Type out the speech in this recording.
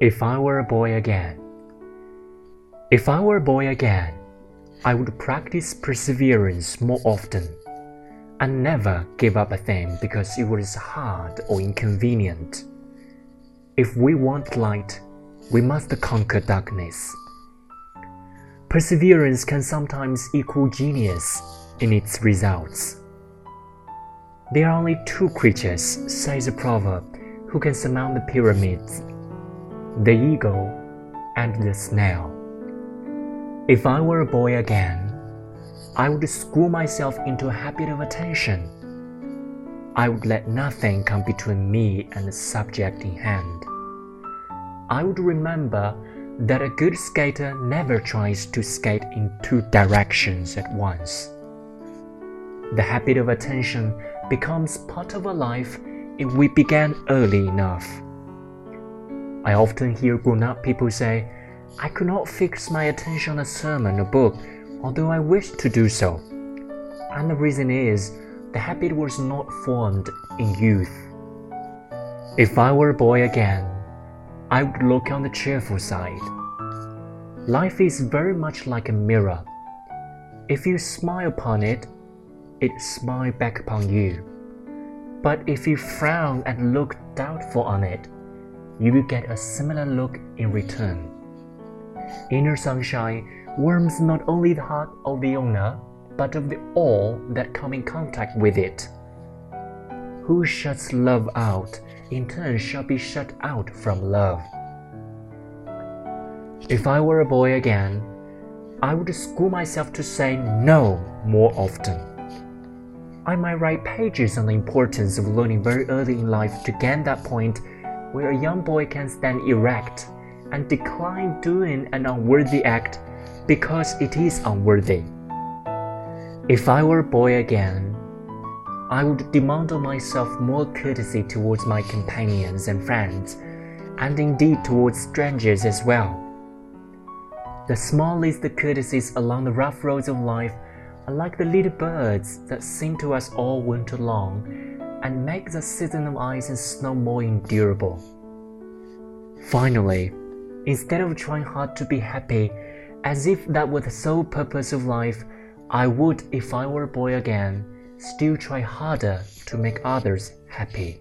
If I were a boy again. If I were a boy again, I would practice perseverance more often and never give up a thing because it was hard or inconvenient. If we want light, we must conquer darkness. Perseverance can sometimes equal genius in its results. There are only two creatures, says the proverb, who can surmount the pyramids the eagle and the snail. If I were a boy again, I would school myself into a habit of attention. I would let nothing come between me and the subject in hand. I would remember that a good skater never tries to skate in two directions at once. The habit of attention becomes part of a life if we begin early enough. I often hear grown up people say, I could not fix my attention on a sermon or book, although I wished to do so. And the reason is, the habit was not formed in youth. If I were a boy again, I would look on the cheerful side. Life is very much like a mirror. If you smile upon it, it smiles back upon you. But if you frown and look doubtful on it, you will get a similar look in return. Inner sunshine warms not only the heart of the owner, but of the all that come in contact with it. Who shuts love out, in turn shall be shut out from love. If I were a boy again, I would school myself to say no more often. I might write pages on the importance of learning very early in life to gain that point where a young boy can stand erect and decline doing an unworthy act because it is unworthy. If I were a boy again, I would demand of myself more courtesy towards my companions and friends, and indeed towards strangers as well. The smallest courtesies along the rough roads of life are like the little birds that sing to us all winter long and make the season of ice and snow more endurable. Finally, instead of trying hard to be happy, as if that were the sole purpose of life, I would, if I were a boy again, still try harder to make others happy.